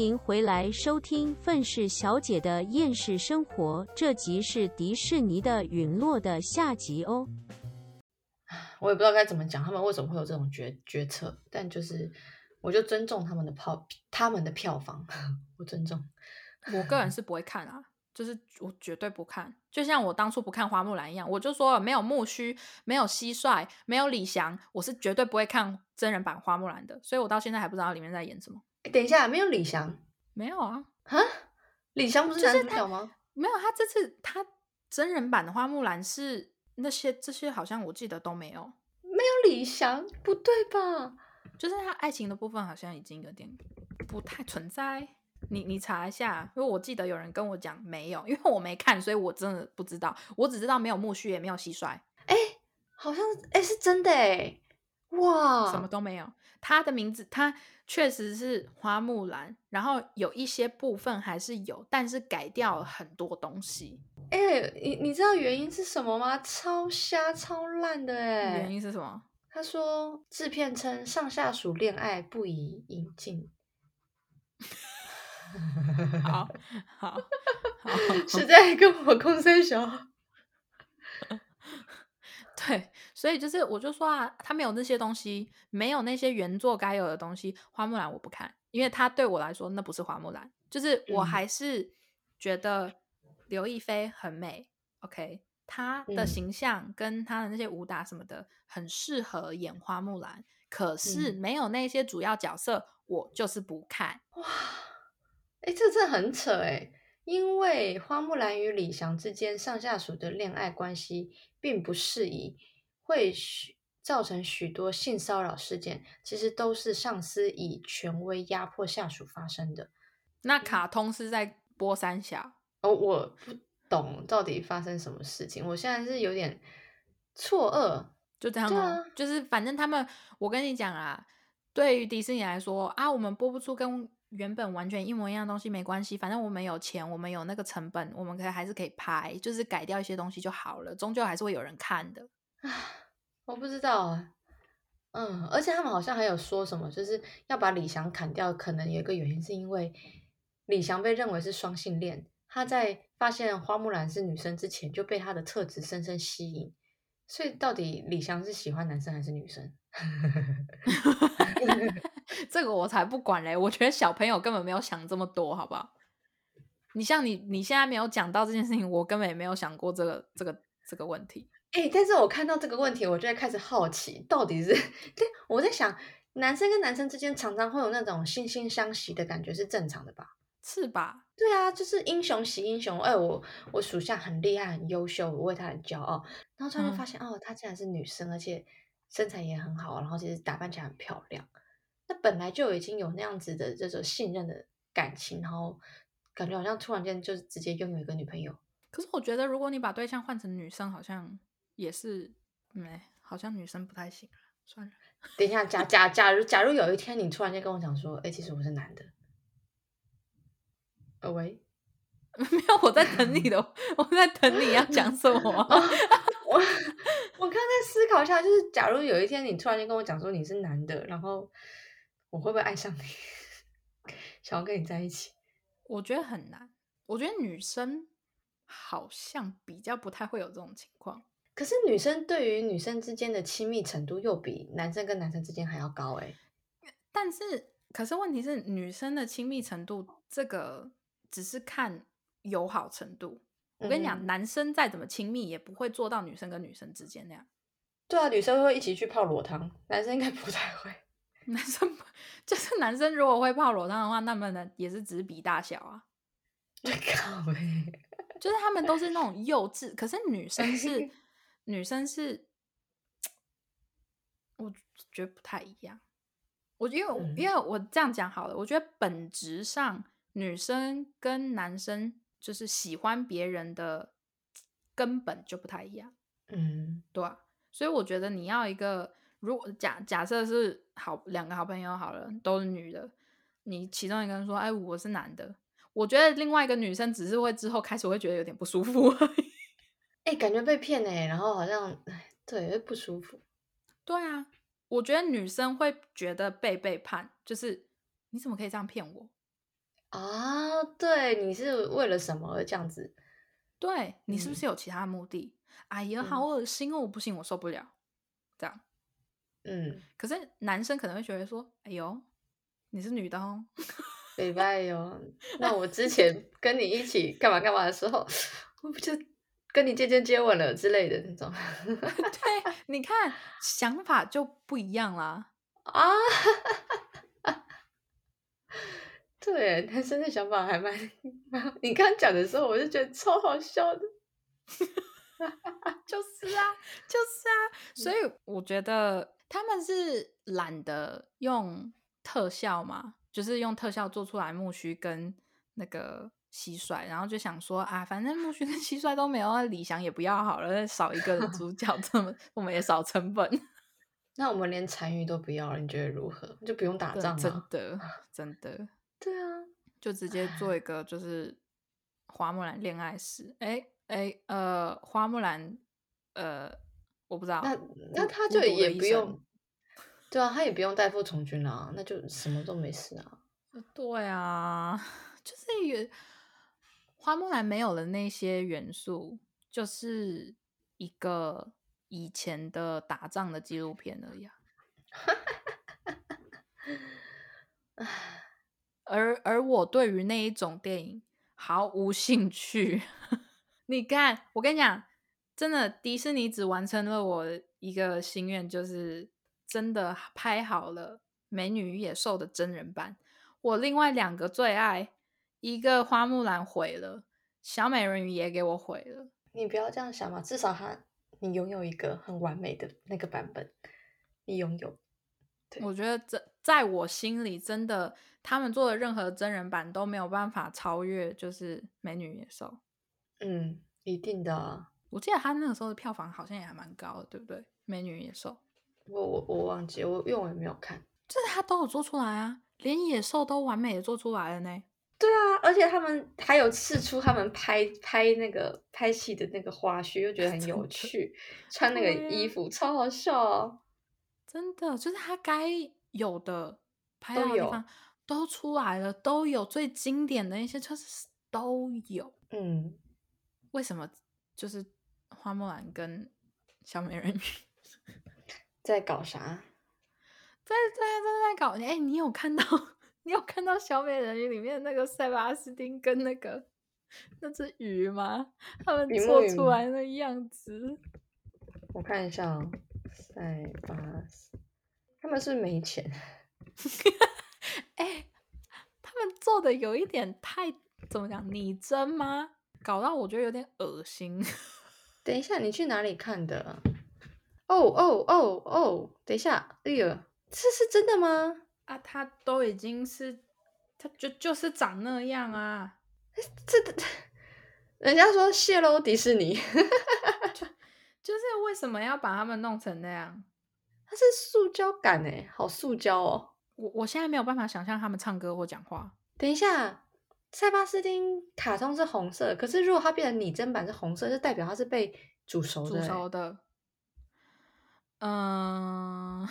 迎回来收听《愤世小姐的厌世生活》，这集是迪士尼的陨落的下集哦。我也不知道该怎么讲，他们为什么会有这种决决策，但就是我就尊重他们的票，他们的票房，我尊重。我个人是不会看啊，就是我绝对不看，就像我当初不看花木兰一样，我就说了没有木须，没有蟋蟀，没有李翔，我是绝对不会看真人版花木兰的，所以我到现在还不知道里面在演什么。诶等一下，没有李翔没有啊，哈？李翔不是男主角吗？没有，他这次他真人版的花木兰是那些这些好像我记得都没有，没有李翔，不对吧？就是他爱情的部分好像已经有点不太存在。你你查一下，因为我记得有人跟我讲没有，因为我没看，所以我真的不知道。我只知道没有木须，也没有蟋蟀，哎，好像哎是真的哎，哇，什么都没有。他的名字，他确实是花木兰，然后有一些部分还是有，但是改掉了很多东西。哎，你你知道原因是什么吗？超瞎超烂的哎！原因是什么？他说制片称上下属恋爱不宜引进。好好好，是在跟我空声小。对，所以就是我就说啊，他没有那些东西，没有那些原作该有的东西。花木兰我不看，因为他对我来说那不是花木兰，就是我还是觉得刘亦菲很美。OK，她的形象跟她的那些武打什么的很适合演花木兰，可是没有那些主要角色，我就是不看。哇，哎，这这很扯哎，因为花木兰与李翔之间上下属的恋爱关系并不适宜，会许造成许多性骚扰事件，其实都是上司以权威压迫下属发生的。那卡通是在播三峡，哦，我不懂到底发生什么事情，我现在是有点错愕。就这样就是反正他们，我跟你讲啊，对于迪士尼来说啊，我们播不出跟原本完全一模一样的东西没关系，反正我们有钱，我们有那个成本，我们可以还是可以拍，就是改掉一些东西就好了，终究还是会有人看的啊。我不知道啊，嗯，而且他们好像还有说什么，就是要把李翔砍掉，可能有一个原因是因为李翔被认为是双性恋，他在发现花木兰是女生之前就被他的特质深深吸引，所以到底李翔是喜欢男生还是女生？这个我才不管嘞，我觉得小朋友根本没有想这么多，好不好？你像你，你现在没有讲到这件事情，我根本也没有想过这个这个这个问题。哎、但是我看到这个问题，我就会开始好奇，到底是对我在想，男生跟男生之间常常会有那种惺惺相惜的感觉，是正常的吧？是吧？对啊，就是英雄惜英雄。哎，我我属下很厉害，很优秀，我为他很骄傲。然后突然就发现，哦，他竟然是女生，而且身材也很好，然后其实打扮起来很漂亮。那本来就已经有那样子的这种信任的感情，然后感觉好像突然间就直接拥有一个女朋友。可是我觉得，如果你把对象换成女生，好像也是，嗯，好像女生不太行。算了，等一下，假假假如假如有一天你突然间跟我讲说，哎，其实我是男的，呃喂，没有，我在等你的，我在等你要讲什么。我我刚才思考一下，就是假如有一天你突然间跟我讲说你是男的，然后我会不会爱上你，想要跟你在一起？我觉得很难。我觉得女生好像比较不太会有这种情况。可是女生对于女生之间的亲密程度又比男生跟男生之间还要高哎、但是，可是问题是，女生的亲密程度，这个只是看友好程度。我跟你讲，嗯男生再怎么亲密，也不会做到女生跟女生之间那样。对啊，女生会一起去泡裸汤，男生应该不太会。男生 就是男生，如果会泡裸汤的话，那么呢也是只是比大小啊，靠呗，就是他们都是那种幼稚。可是女生是女生是，我觉得不太一样。我因为我因为我这样讲好了，我觉得本质上女生跟男生就是喜欢别人的根本就不太一样。嗯对啊、所以我觉得你要一个，如果假假设是好两个好朋友好了，都是女的，你其中一个人说，哎，我是男的，我觉得另外一个女生只是会之后开始会觉得有点不舒服。哎、感觉被骗哎、然后好像哎，对，不舒服。对啊，我觉得女生会觉得被背叛，就是你怎么可以这样骗我？啊，对，你是为了什么而这样子？对你是不嗯是有其他目的？哎呀，好恶心哦！我不行，我受不了。这样，嗯，可是男生可能会觉得说：“哎呦，你是女的哦。礼拜哟。那我之前 跟你一起干嘛干嘛的时候，我不就跟你渐渐接吻了之类的那种 对，你看想法就不一样啦。啊？对，男生的想法还蛮…… 蛮你刚讲的时候，我就觉得超好笑的。就是啊，就是啊，所以我觉得他们是懒得用特效嘛，就是用特效做出来木须跟那个蟋蟀，然后就想说啊，反正木须跟蟋蟀都没有，那李翔也不要好了，少一个主角，这么我们也少成本，那我们连残余都不要了，你觉得如何？就不用打仗了？真的真的，对啊，就直接做一个就是花木兰恋爱史，哎哎呃，花木兰呃，我不知道，那那他就也不用，对啊，他也不用代父从军啊，那就什么都没事啊。对啊，就是也花木兰没有了那些元素，就是一个以前的打仗的纪录片而已、啊。而而我对于那一种电影毫无兴趣。你看，我跟你讲，真的，迪士尼只完成了我一个心愿，就是真的拍好了《美女与野兽》的真人版。我另外两个最爱，一个花木兰毁了，小美人鱼也给我毁了。你不要这样想嘛，至少他你拥有一个很完美的那个版本，你拥有。对我觉得这在我心里，真的他们做的任何真人版都没有办法超越，就是《美女与野兽》。嗯，一定的啊。我记得他那个时候的票房好像也还蛮高的，对不对？《美女与野兽》我我我忘记，我因为我也没有看。就是他都有做出来啊，连野兽都完美的做出来了呢。对啊，而且他们还有试出他们拍拍那个拍戏的那个花絮，又觉得很有 趣，穿那个衣服超好笑哦。真的，就是他该有的拍到的地方都出来了，都有最经典的一些，就是都有。嗯，为什么就是花木兰跟小美人鱼 在搞啥？在在在在搞？哎、你有看到？你有看到小美人鱼里面那个塞巴斯汀跟那个那只鱼吗？他们做出来的样子，我看一下哦，塞巴斯，他们是没钱？哎、他们做的有一点太怎么讲拟真吗？搞到我觉得有点恶心。等一下，你去哪里看的？哦哦哦哦，等一下，哎呀，这是真的吗？啊，他都已经是，他就就是长那样啊，这的，人家说泄露迪士尼，就是为什么要把他们弄成那样？它是塑胶感哎，好塑胶哦。我我现在没有办法想象他们唱歌或讲话。等一下，塞巴斯汀卡通是红色，可是如果它变成拟真版是红色，就代表它是被煮熟的煮欸。熟的。嗯，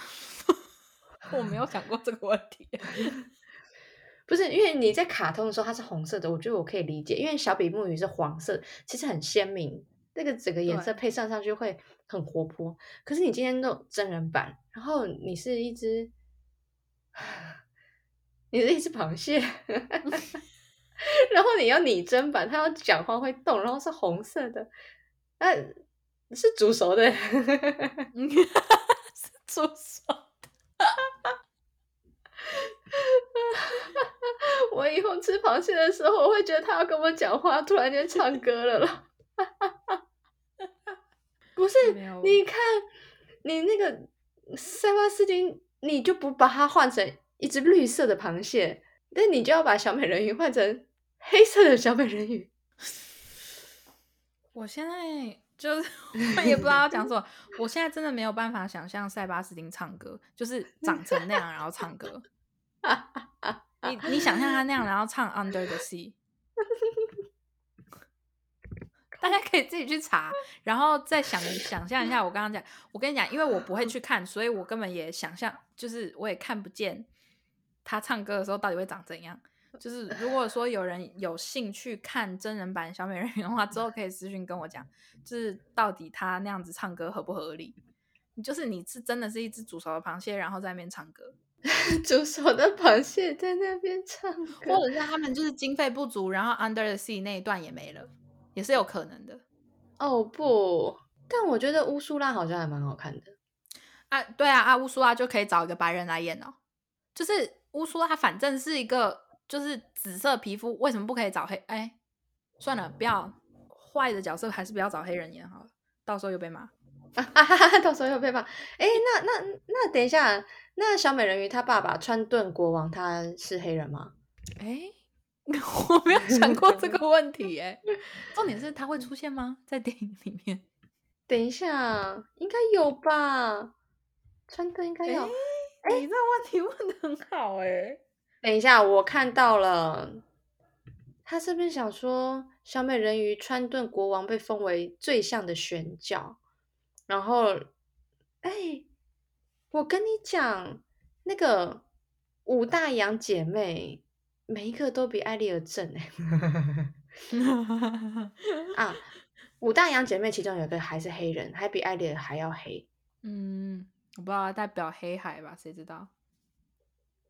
我没有想过这个问题。不是因为你在卡通的时候它是红色的，我觉得我可以理解，因为小比目鱼是黄色，其实很鲜明，那个整个颜色配上上去会很活泼。可是你今天弄真人版，然后你是一只，你是一只螃蟹，然后你要拟真版，它要讲话会动，然后是红色的，那、是煮熟的。嗯是煮熟的。我以后吃螃蟹的时候，我会觉得他要跟我讲话，突然间唱歌了啦。不是，你看你那个塞巴斯汀，你就不把它换成一只绿色的螃蟹，但你就要把小美人鱼换成黑色的小美人鱼。我现在就是 我也不知道要讲什么，我现在真的没有办法想象塞巴斯汀唱歌，就是长成那样然后唱歌。你你想象他那样，然后唱《Under the Sea》，大家可以自己去查，然后再想想象一下我刚刚讲。我跟你讲，因为我不会去看，所以我根本也想象，就是我也看不见他唱歌的时候到底会长怎样。就是如果说有人有兴趣看真人版小美人鱼的话，之后可以私信跟我讲，就是到底他那样子唱歌合不合理？就是你是真的是一只煮熟的螃蟹，然后在那边唱歌，煮熟的螃蟹在那边唱歌，或者是他们就是经费不足，然后 Under the Sea 那一段也没了，也是有可能的。哦不，但我觉得乌苏拉好像还蛮好看的。啊，对啊，啊乌苏拉就可以找一个白人来演哦。就是乌苏拉，反正是一个就是紫色皮肤，为什么不可以找黑？哎，算了，不要坏的角色，还是不要找黑人演好了，到时候又被骂。啊，到时候又被骂。哎，那那那，等一下，那小美人鱼她爸爸川顿国王他是黑人吗？哎，我没有想过这个问题。哎，重点是他会出现吗？在电影里面？等一下，应该有吧？川顿应该有。哎，你这问题问的很好。哎，等一下，我看到了，他是不是想说小美人鱼川顿国王被封为最像的选角？然后，哎，我跟你讲，那个五大洋姐妹，每一个都比艾丽儿正哎。啊，五大洋姐妹其中有一个还是黑人，还比艾丽儿还要黑。嗯，我不知道代表黑海吧？谁知道？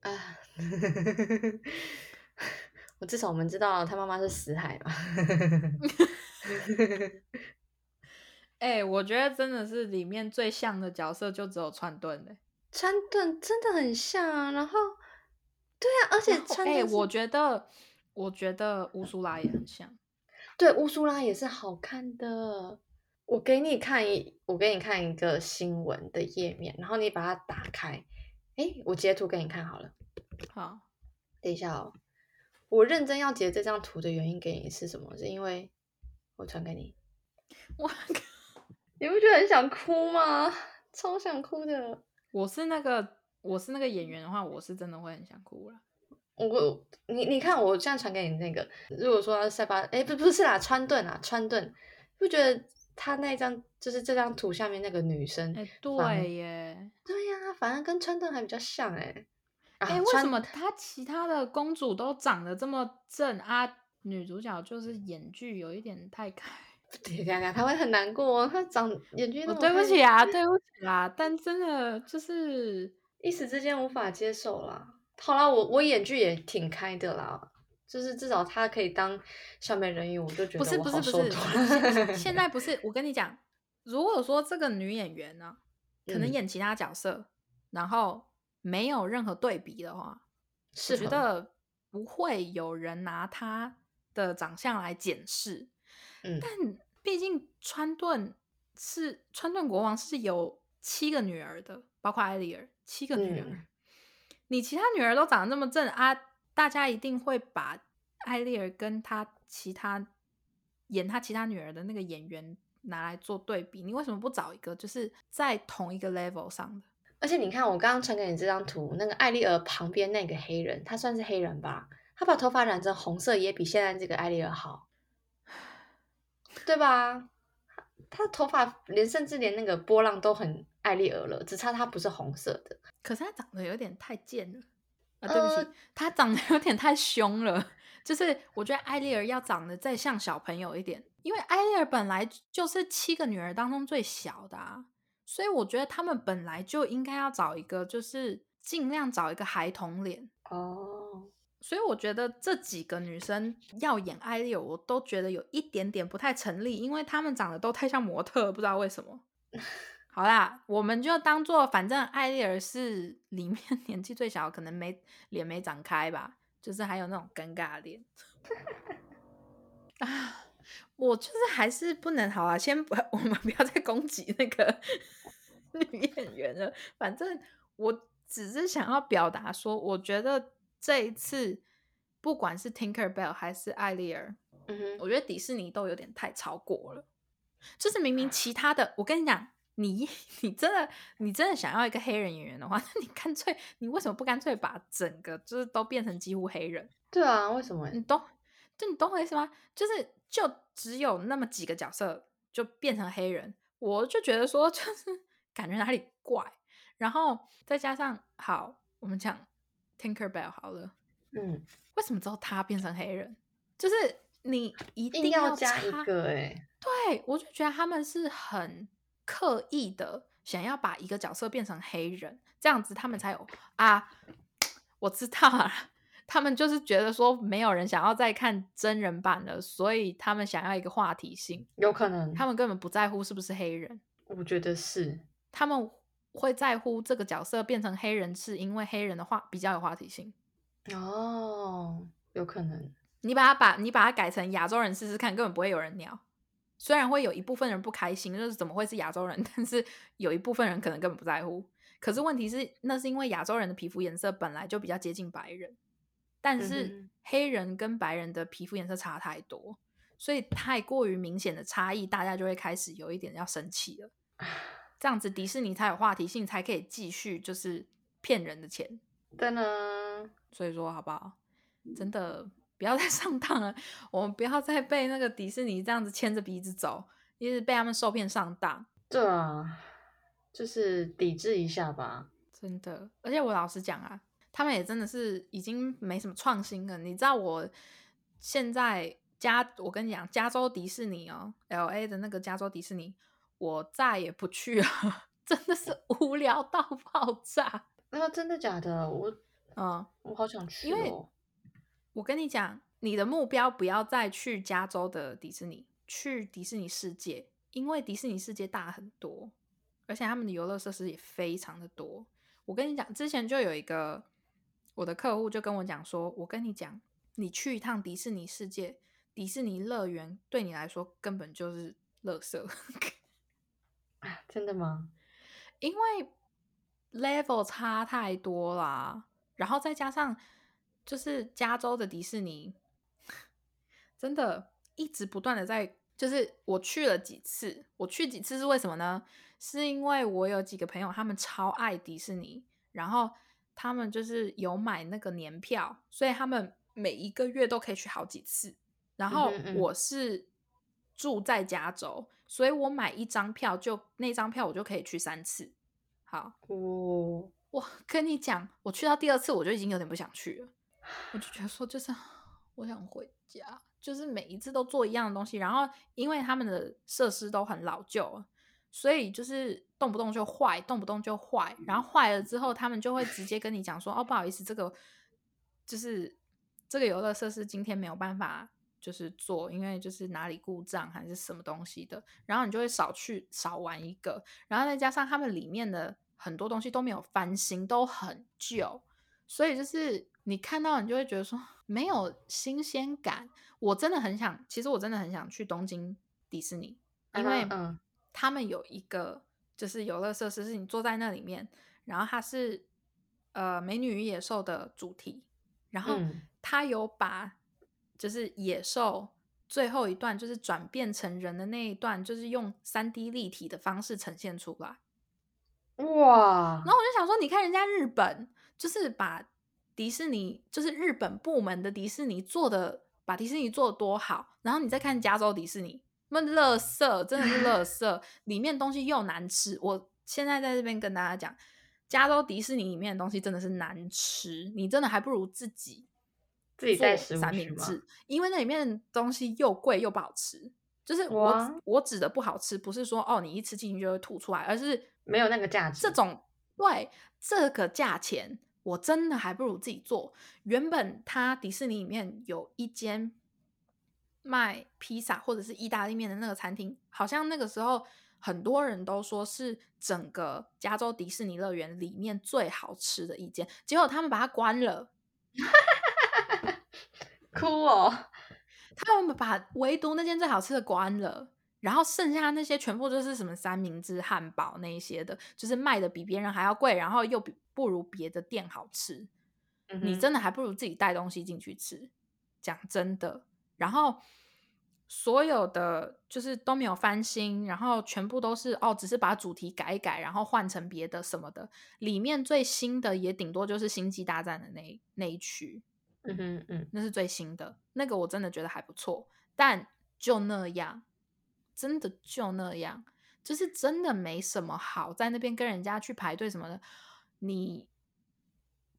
啊，我至少我们知道他妈妈是死海嘛。哎，我觉得真的是里面最像的角色就只有川顿嘞。川顿真的很像啊，然后，对啊，而且川顿，我觉得，我觉得乌苏拉也很像。对，乌苏拉也是好看的。我给你看一，我给你看一个新闻的页面，然后你把它打开。哎，我截图给你看好了。好，等一下哦。我认真要截这张图的原因给你是什么？是因为我传给你。我。你不觉得很想哭吗？超想哭的。我是那个，我是那个演员的话，我是真的会很想哭了。我，你，你看，我现在传给你那个。如果说塞巴，哎，不，不是啦，川顿啊，川顿，不觉得他那张就是这张图下面那个女生？哎，对耶，对呀，反而跟川顿还比较像哎。哎，为什么他其他的公主都长得这么正啊？女主角就是演剧有一点太开。对呀，他会很难过。他长眼睛，对不起啊，对不起啦。但真的就是一时之间无法接受啦。好啦，我我演剧也挺开的啦，就是至少他可以当小美人鱼，我就觉得不是不是不是。现在不是我跟你讲，如果说这个女演员呢，可能演其他角色，然后没有任何对比的话，是觉得不会有人拿她的长相来检视。但毕竟川顿是川顿国王是有七个女儿的，包括艾丽儿七个女儿。你其他女儿都长得那么正啊，大家一定会把艾丽儿跟她其他演她其他女儿的那个演员拿来做对比。你为什么不找一个就是在同一个 level 上的？而且你看，我刚刚传给你这张图，那个艾丽儿旁边那个黑人，他算是黑人吧？他把头发染成红色，也比现在这个艾丽儿好。对吧？他头发连甚至连那个波浪都很艾丽儿了，只差他不是红色的。可是他长得有点太贱了啊！对不起，他长得 有点太凶了。就是我觉得艾丽儿要长得再像小朋友一点，因为艾丽儿本来就是七个女儿当中最小的，啊，所以我觉得他们本来就应该要找一个，就是尽量找一个孩童脸哦。所以我觉得这几个女生要演艾丽，我都觉得有一点点不太成立，因为她们长得都太像模特，不知道为什么。好啦，我们就当做反正艾丽儿是里面 年纪最小，可能没脸没长开吧，就是还有那种尴尬脸。啊，我就是还是不能好啊，先不，我们不要再攻击那个 女演员了。反正我只是想要表达说，我觉得。这一次，不管是 Tinker Bell 还是艾丽儿，嗯哼，我觉得迪士尼都有点太超过了。就是明明其他的，我跟你讲，你 你真的你真的想要一个黑人演员的话，那你干脆你为什么不干脆把整个就是都变成几乎黑人？对啊，为什么？你懂？就你懂我意思吗？就是就只有那么几个角色就变成黑人，我就觉得说 就是感觉哪里怪。然后再加上好，我们讲。Tinker Bell 好了，嗯，为什么之后他变成黑人？就是你一硬定要加一个哎、对，我就觉得他们是很刻意的想要把一个角色变成黑人，这样子他们才有啊。我知道了，他们就是觉得说没有人想要再看真人版了，所以他们想要一个话题性。有可能，他们根本不在乎是不是黑人，我觉得是，他们会在乎这个角色变成黑人，是因为黑人的话比较有话题性。哦，有可能，你把它把你把它改成亚洲人试试看，根本不会有人鸟。虽然会有一部分人不开心，就是怎么会是亚洲人，但是有一部分人可能根本不在乎。可是问题是，那是因为亚洲人的皮肤颜色本来就比较接近白人，但嗯是黑人跟白人的皮肤颜色差太多，所以太过于明显的差异，大家就会开始有一点要生气了。这样子迪士尼才有话题性，才可以继续就是骗人的钱。噔噔，所以说，好不好？真的不要再 上当了，我们不要再被那个迪士尼这样子牵着鼻子走，一直被他们受骗上当。对啊，就是抵制一下吧。真的，而且我老实讲啊，他们也真的是已经没什么创新了。你知道我现在加，我跟你讲，加州迪士尼哦，L A 的那个加州迪士尼，我再也不去了，真的是无聊到爆炸。那、真的假的？我嗯，我好想去因为哦。我跟你讲，你的目标不要再去加州的迪士尼，去迪士尼世界，因为迪士尼世界大很多，而且他们的游乐设施也非常的多。我跟你讲，之前就有一个我的客户就跟我讲说，我跟你讲，你去一趟迪士尼世界，迪士尼乐园对你来说根本就是垃圾，啊真的吗？因为 level 差太多啦，然后再加上就是加州的迪士尼，真的一直不断的在，就是我去了几次，我去几次是为什么呢？是因为我有几个朋友他们超爱迪士尼，然后他们就是有买那个年票，所以他们每一个月都可以去好几次。然后我是住在加州，所以我买一张票就那张票我就可以去三次。好，哦，我跟你讲，我去到第二次我就已经有点不想去了，我就觉得说就是我想回家，就是每一次都做一样的东西，然后因为他们的设施都很老旧，所以就是动不动就坏，动不动就坏，然后坏了之后，他们就会直接跟你讲说，哦，不好意思，这个就是这个游乐设施今天没有办法。就是做，因为就是哪里故障还是什么东西的，然后你就会少去少玩一个，然后再加上他们里面的很多东西都没有翻新，都很旧，所以就是你看到你就会觉得说没有新鲜感。我真的很想，其实我真的很想去东京迪士尼，因为他们有一个就是游乐设施，是你坐在那里面，然后它是呃美女与野兽的主题，然后嗯它有把就是野兽最后一段就是转变成人的那一段，就是用三 D 立体的方式呈现出来。哇然，后我就想说，你看人家日本就是把迪士尼，就是日本部门的迪士尼做的，把迪士尼做的多好。然后你再看加州迪士尼，那乐色真的是乐色，里面东西又难吃。我现在在这边跟大家讲，加州迪士尼里面的东西真的是难吃，你真的还不如自己自己带食物三明治，因为那里面的东西又贵又不好吃。就是我我指的不好吃，不是说哦你一吃进去就会吐出来，而是没有那个价值。这种对这个价钱，我真的还不如自己做。原本它迪士尼里面有一间卖披萨或者是意大利面的那个餐厅，好像那个时候很多人都说是整个加州迪士尼乐园里面最好吃的一间，结果他们把它关了。哭哦，他们把唯独那间最好吃的关了，然后剩下那些全部就是什么三明治、汉堡那一些的，就是卖的比别人还要贵，然后又比不如别的店好吃。你真的的还不如自己带东西进去吃。讲真的，然后所有的就是都没有翻新，然后全部都是哦，只是把主题改一改，然后换成别的什么的。里面最新的也顶多就是星际大战的那那一区，嗯哼嗯，那是最新的，那个我真的觉得还不错，但就那样，真的就那样，就是真的没什么好在那边跟人家去排队什么的。你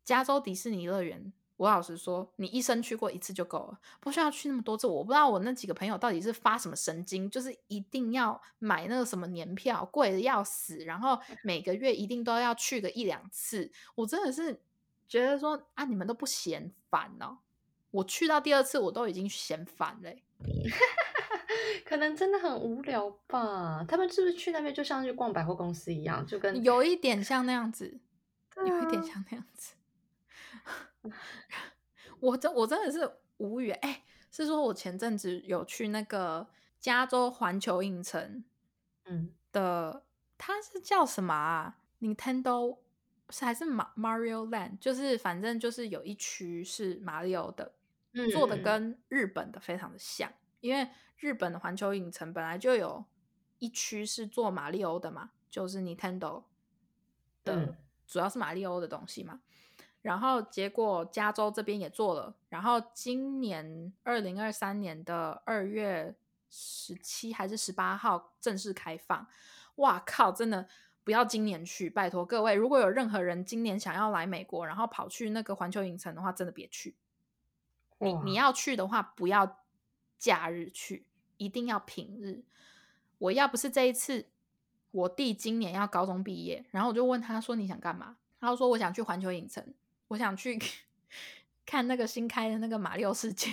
加州迪士尼乐园，我老实说，你一生去过一次就够了，不需要去那么多次。我不知道我那几个朋友到底是发什么神经，就是一定要买那个什么年票，贵的要死，然后每个月一定都要去个一两次。我真的是觉得说啊，你们都不嫌烦哦？我去到第二次，我都已经嫌烦嘞。可能真的很无聊吧？他们是不是去那边就像去逛百货公司一样，就跟有一点像那样子，有一点啊像那样子。我真我真的是无语哎、是说我前阵子有去那个加州环球影城嗯的，它是叫什么啊？Nintendo 是还是马 Mario Land？就是反正就是有一区是马里奥的，嗯做的嗯跟日本的非常的像，因为日本的环球影城本来就有一区是做马里奥的嘛，就是 Nintendo 的，嗯主要是马里奥的东西嘛。然后结果加州这边也做了，然后今年二零二三年的二月十七还是十八号正式开放。哇靠！真的不要今年去，拜托各位，如果有任何人今年想要来美国，然后跑去那个环球影城的话，真的别去。你你要去的话，不要假日去，一定要平日。我要不是这一次，我弟今年要高中毕业，然后我就问他说你想干嘛？他说我想去环球影城，我想去 看那个新开的那个马里奥世界。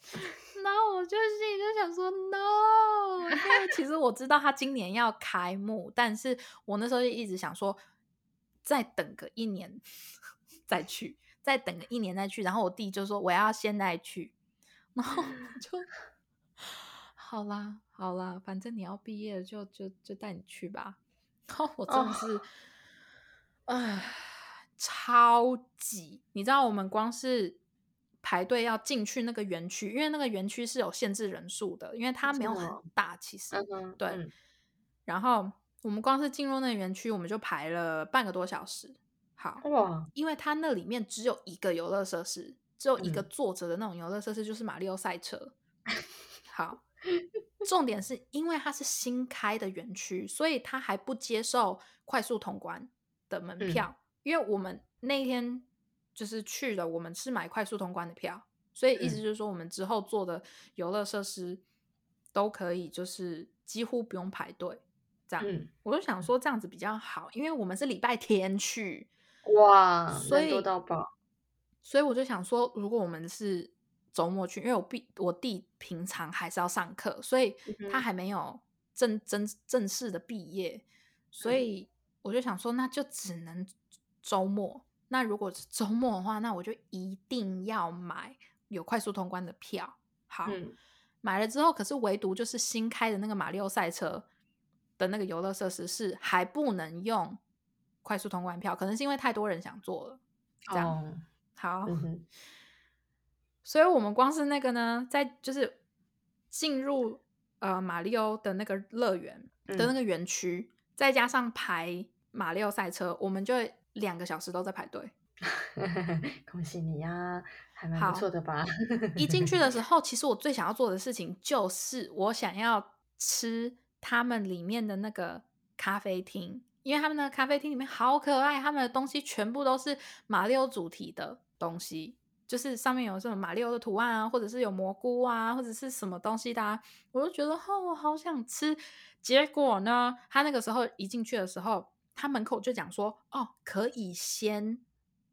然后我就心里就想说，no，因为其实我知道他今年要开幕，但是我那时候就一直想说，再等个一年 再去，再等个一年再去。然后我弟就说我要现在去，然后就好啦好啦，反正你要毕业了就就就带你去吧。然后我真的是，唉、超级，你知道我们光是排队要进去那个园区，因为那个园区是有限制人数的，因为它没有很大，其实、嗯对。嗯然后我们光是进入那个园区，我们就排了半个多小时。好，哇因为它那里面只有一个游乐设施，只有一个嗯坐着的那种游乐设施，就是马里奥赛车。好，重点是因为它是新开的园区，所以它还不接受快速通关的门嗯。票。因为我们那一天就是去了，我们是买快速通关的票，所以意思嗯。就是说，我们之后做的游乐设施都可以，就是几乎不用排队。这样，嗯。我就想说这样子比较好，因为我们是礼拜天去，哇，所以到爆，所以我就想说，如果我们是周末去，因为我弟我弟平常还是要上课，所以他还没有正正正式的毕业，所嗯以我就想说，那就只能周末。那如果是周末的话，那我就一定要买有快速通关的票。好，嗯买了之后，可是唯独就是新开的那个马里奥赛车的那个游乐设施是还不能用快速通关票，可能是因为太多人想做了。这样哦，好，所以我们光是那个呢，在就是进入呃马里奥的那个乐园的那嗯个园区，再加上排马里奥赛车，我们就两个小时都在排队。恭喜你呀，还蛮好不错的吧？一进去的 时候，其实我最想要做的事情就是我想要吃他们里面的那个咖啡厅，因为他们的咖啡厅里面好可爱，他们的东西全部都是马里奥主题的东西，就是上面有什么马里奥的图案啊，或者是有蘑菇啊，或者是什么东西的、啊，我就觉得哦，我好想吃。结果呢，他那个时候一进去的时候，他门口就讲说，哦，可以先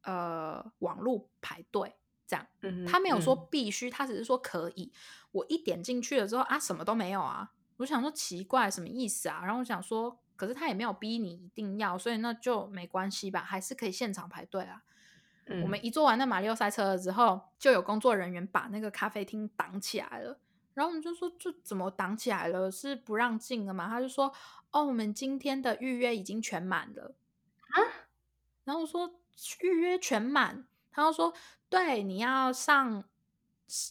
呃网路排队这样。他没有说嗯必须，他只是说可以。我一点进去了之后啊，什么都没有啊，我想说奇怪，什么意思啊？然后我想说，可是他也没有逼你一定要，所以那就没关系吧，还是可以现场排队啊。嗯我们一做完那马里奥赛车了之后，就有工作人员把那个咖啡厅挡起来了。然后我们就说，这怎么挡起来了？是不让进了吗？他就说，哦，我们今天的预约已经全满了。啊？然后我说预约全满，他就说，对，你要上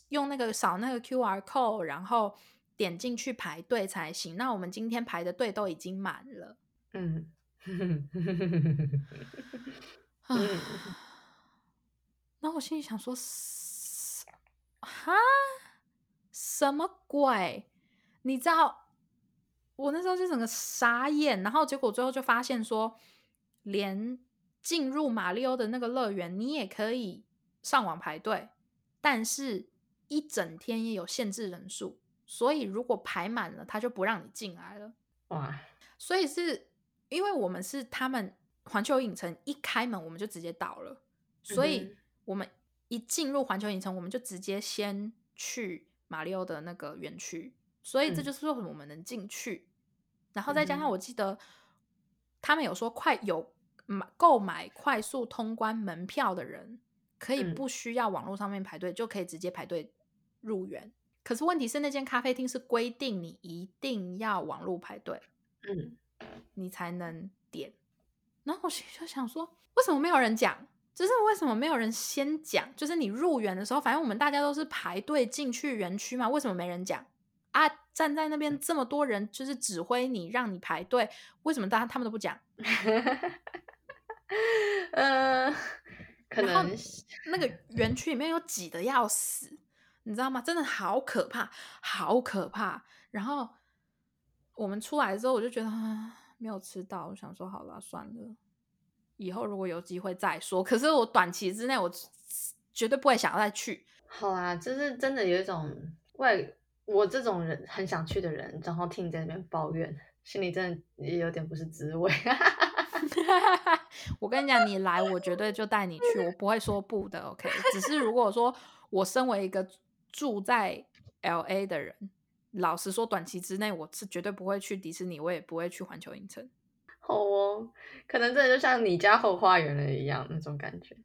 用那个扫那个 QR code，然后点进去排队才行。那我们今天排的队都已经满了。嗯，啊嗯然后我心里想说，嘶哈，什么鬼？你知道，我那时候就整个傻眼，然后结果最后就发现说，连进入马里奥的那个乐园，你也可以上网排队，但是一整天也有限制人数，所以如果排满了，他就不让你进来了。哇，所以是因为我们是他们环球影城一开门我们就直接到了，所以我们一进入环球影城，我们就直接先去马里奥的那个园区，所以这嗯就是为什么我们能进去。然后再加嗯上我记得他们有说快有买购买快速通关门票的人，可以嗯不需要网络上面排队，就可以直接排队入园。可是问题是，那间咖啡厅是规定你一定要网络排队，嗯，你才能点。然后我心里就想说，为什么没有人讲？就是为什么没有人先讲？就是你入园的时候，反正我们大家都是排队进去园区嘛，为什么没人讲啊？站在那边这么多人，就是指挥你让你排队，为什么大家他们都不讲？呃，可能那个园区里面又挤得要死，你知道吗？真的好可怕，好可怕。然后我们出来之后，我就觉得啊，没有吃到，我想说好了，算了，以后如果有机会再说。可是我短期之内，我绝对不会想要再去。好啊，就是真的有一种外我这种人很想去的人，然后听你在那边抱怨，心里真的也有点不是滋味。我跟你讲，你来，我绝对就带你去，我不会说不的。OK，只是如果说我身为一个住在 LA 的人，老实说，短期之内我是绝对不会去迪士尼，我也不会去环球影城。好哦，可能真的就像你家后花园了一样那种感觉。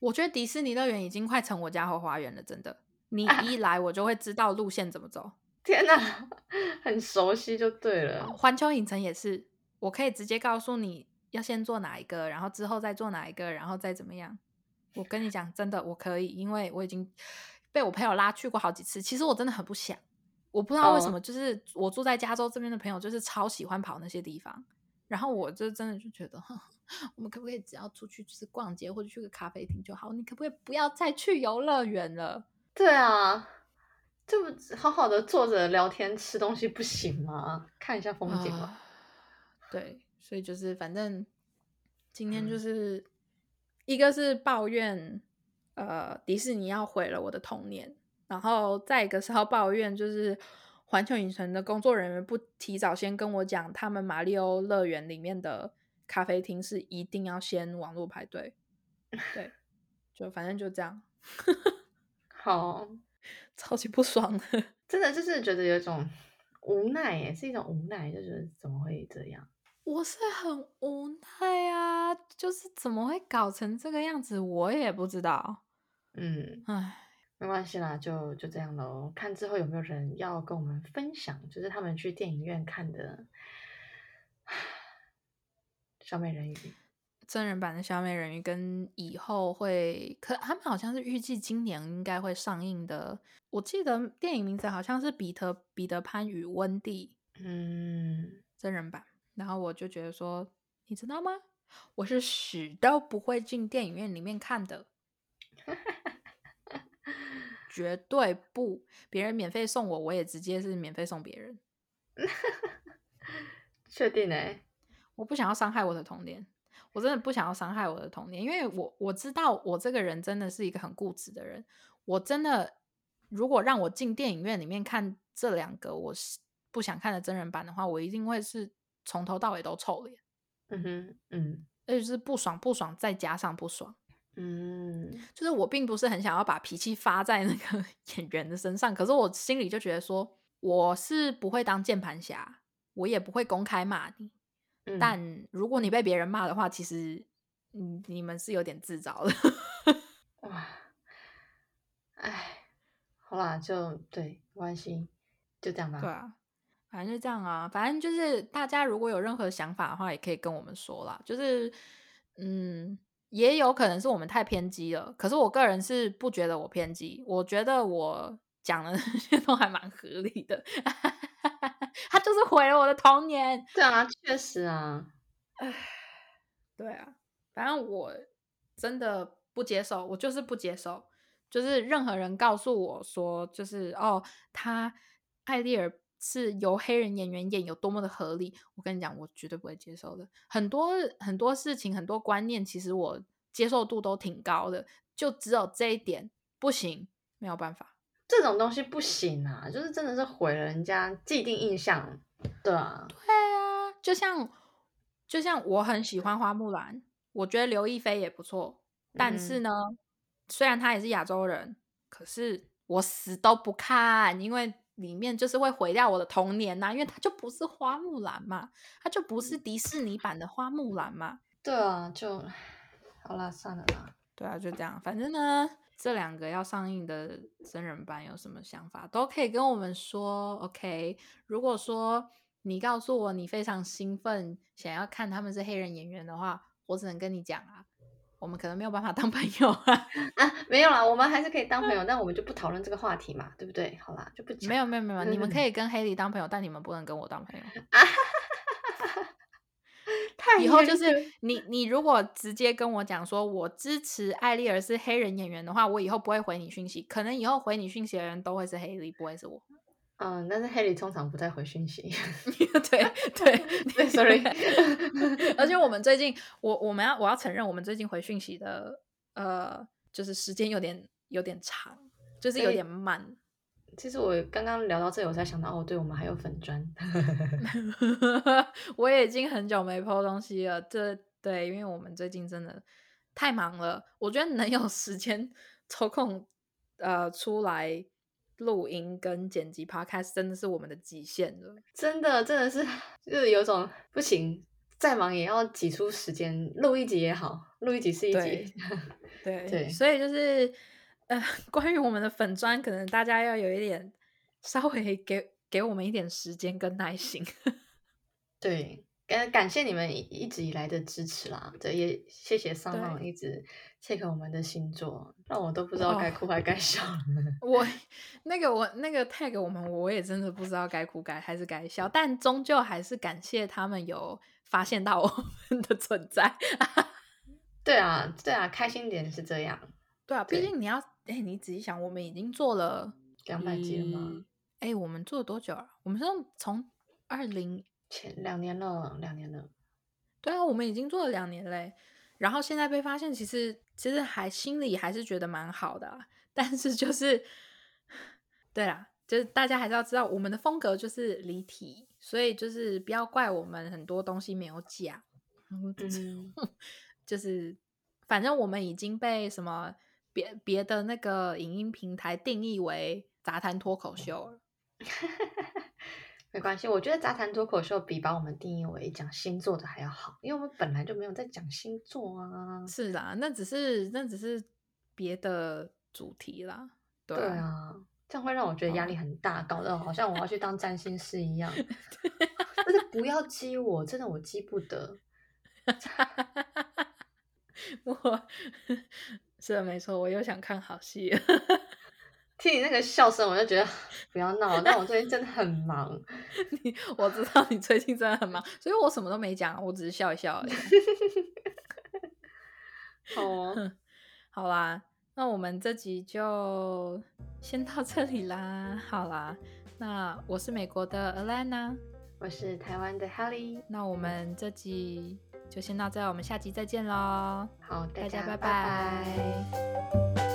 我觉得迪士尼乐园已经快成我家后花园了，真的。你 一来，我就会知道路线怎么走。天哪，很熟悉就对了。环球影城也是，我可以直接告诉你要先做哪一个，然后之后再做哪一个，然后再怎么样。我跟你讲，真的我可以，因为我已经被我朋友拉去过好几次。其实我真的很不想，我不知道为什哦么，就是我住在加州这边的朋友，就是超喜欢跑那些地方。然后我就真的就觉得，哼 我们可不可以只要出去就是逛街或者去个咖啡厅就好？你可不可以不要再去游乐园了？对啊，就好好的坐着聊天吃东西不行吗？看一下风景嘛。啊对，所以就是反正今天就嗯是、一个是抱怨，呃，迪士尼要毁了我的童年，然后再一个是要抱怨，就是环球影城的工作人员不提早先跟我讲，他们马里奥乐园里面的咖啡厅是一定要先网络排队。对，就反正就这样，好，超级不爽的。真的就是觉得有一种无奈耶，是一种无奈，就觉得怎么会这样？我是很无奈啊，就是怎么会搞成这个样子，我也不知道。嗯，唉，没关系啦，就就这样喽。看之后有没有人要跟我们分享，就是他们去电影院看的《小美人鱼》。真人版的小美人鱼跟以后会，可他们好像是预计今年应该会上映的。我记得电影名字好像是彼得彼得潘与温蒂嗯，真人版，然后我就觉得说，你知道吗？我是死都不会进电影院里面看的，绝对不。别人免费送我，我也直接是免费送别人。确定哎、我不想要伤害我的童年，我真的不想要伤害我的童年，因为我我知道我这个人真的是一个很固执的人，我真的如果让我进电影院里面看这两个我是不想看的真人版的话，我一定会是从头到尾都臭脸，嗯哼，嗯而且就是不爽不爽再加上不爽，嗯，就是我并不是很想要把脾气发在那个 演员的身上，可是我心里就觉得说我是不会当键盘侠，我也不会公开骂你。嗯但如果你被别人骂的话，其实嗯，你们是有点自找的。哇，哎，好啦，就对，没关系，就这样吧。对啊，反正就这样啊。反正就是大家如果有任何想法的话，也可以跟我们说啦。就是嗯，也有可能是我们太偏激了，可是我个人是不觉得我偏激，我觉得我讲的 那些都还蛮合理的。他就是毁了我的童年。对啊，确实啊，对啊，反正我真的不接受，我就是不接受，就是任何人告诉我说，就是哦，他艾丽尔是由黑人演员演有多么的合理，我跟你讲，我绝对不会接受的。很多很多事情，很多观念，其实我接受度都挺高的，就只有这一点不行，没有办法。这种东西不行啊，就是真的是毁了人家既定印象。对啊，对啊，就像就像我很喜欢花木兰，我觉得刘亦菲也不错，但是呢，虽然她也是亚洲人，可是我死都不看，因为里面就是会毁掉我的童年呐、因为它就不是花木兰嘛，它就不是迪士尼版的花木兰嘛。对啊，就好啦，算了啦。对啊，就这样。反正呢，这两个要上映的真人版有什么想法，都可以跟我们说。OK，如果说你告诉我你非常兴奋，想要看他们是黑人演员的话，我只能跟你讲啊，我们可能没有办法当朋友啊。啊，没有啦，我们还是可以当朋友，但我们就不讨论这个话题嘛，对不对？好啦，就不讲。没有没有没有，你们可以跟黑莉当朋友，但你们不能跟我当朋友。太以后就是你，你如果直接跟我讲说我支持艾丽儿是黑人演员的话，我以后不会回你讯息，可能以后回你讯息的人都会是黑莉，不会是我。嗯，但是黑里通常不太回讯息。对对 对，sorry 而且我们最近，我我们要我要承认，我们最近回讯息的呃，就是时间有点有点长，就是有点慢。其实我刚刚聊到这里，我才想到，哦，对，我们还有粉砖。我也已经很久没 PO 东西了，这对，因为我们最近真的太忙了，我觉得能有时间抽空呃出来录音跟剪辑 Podcast，真的是我们的极限了。真的，真的是，就是有种不行，再忙也要挤出时间录一集也好，录一集是一对集。对对所以就是呃，关于我们的粉砖，可能大家要有一点稍微给给我们一点时间跟耐心。对，感感谢你们一一直以来的支持啦。对，也谢谢上对浪一直 check 我们的星座，让我都不知道该哦哭还该笑了。我那个我那个 tag 我们，我也真的不知道该哭该还是该笑，但终究还是感谢他们有发现到我们的存在。对啊，对啊，开心点是这样。对啊，毕竟你要，哎、你仔细想，我们已经做了200集了吗？哎、我们做了多久啊？我们是从二零，前两年了，两年了。对啊，我们已经做了两年嘞。然后现在被发现，其实其实还心里还是觉得蛮好的、啊，但是就是，对啦，就是大家还是要知道，我们的风格就是离题，所以就是不要怪我们很多东西没有讲，就是反正我们已经被什么别别的那个影音平台定义为杂谈脱口秀了。没关系，我觉得杂谈脱口秀比把我们定义为讲星座的还要好，因为我们本来就没有在讲星座啊。是啦，那只是那只是别的主题啦。对对啊，这样会让我觉得压力很大，搞得好像我要去当占星师一样。但是不要激我，真的我激不得。我 是的，没错，我又想看好戏了。听你那个笑声，我就觉得 不要闹。但我最近真的很忙，你我知道你最近真的很忙，所以我什么都没讲，我只是笑一笑而已。好哦，好啦，那我们这集就先到这里啦。好啦，那我是美国的 Alana，我是台湾的 Helly，那我们这集就先到这，我们下集再见喽，好，大家拜家拜拜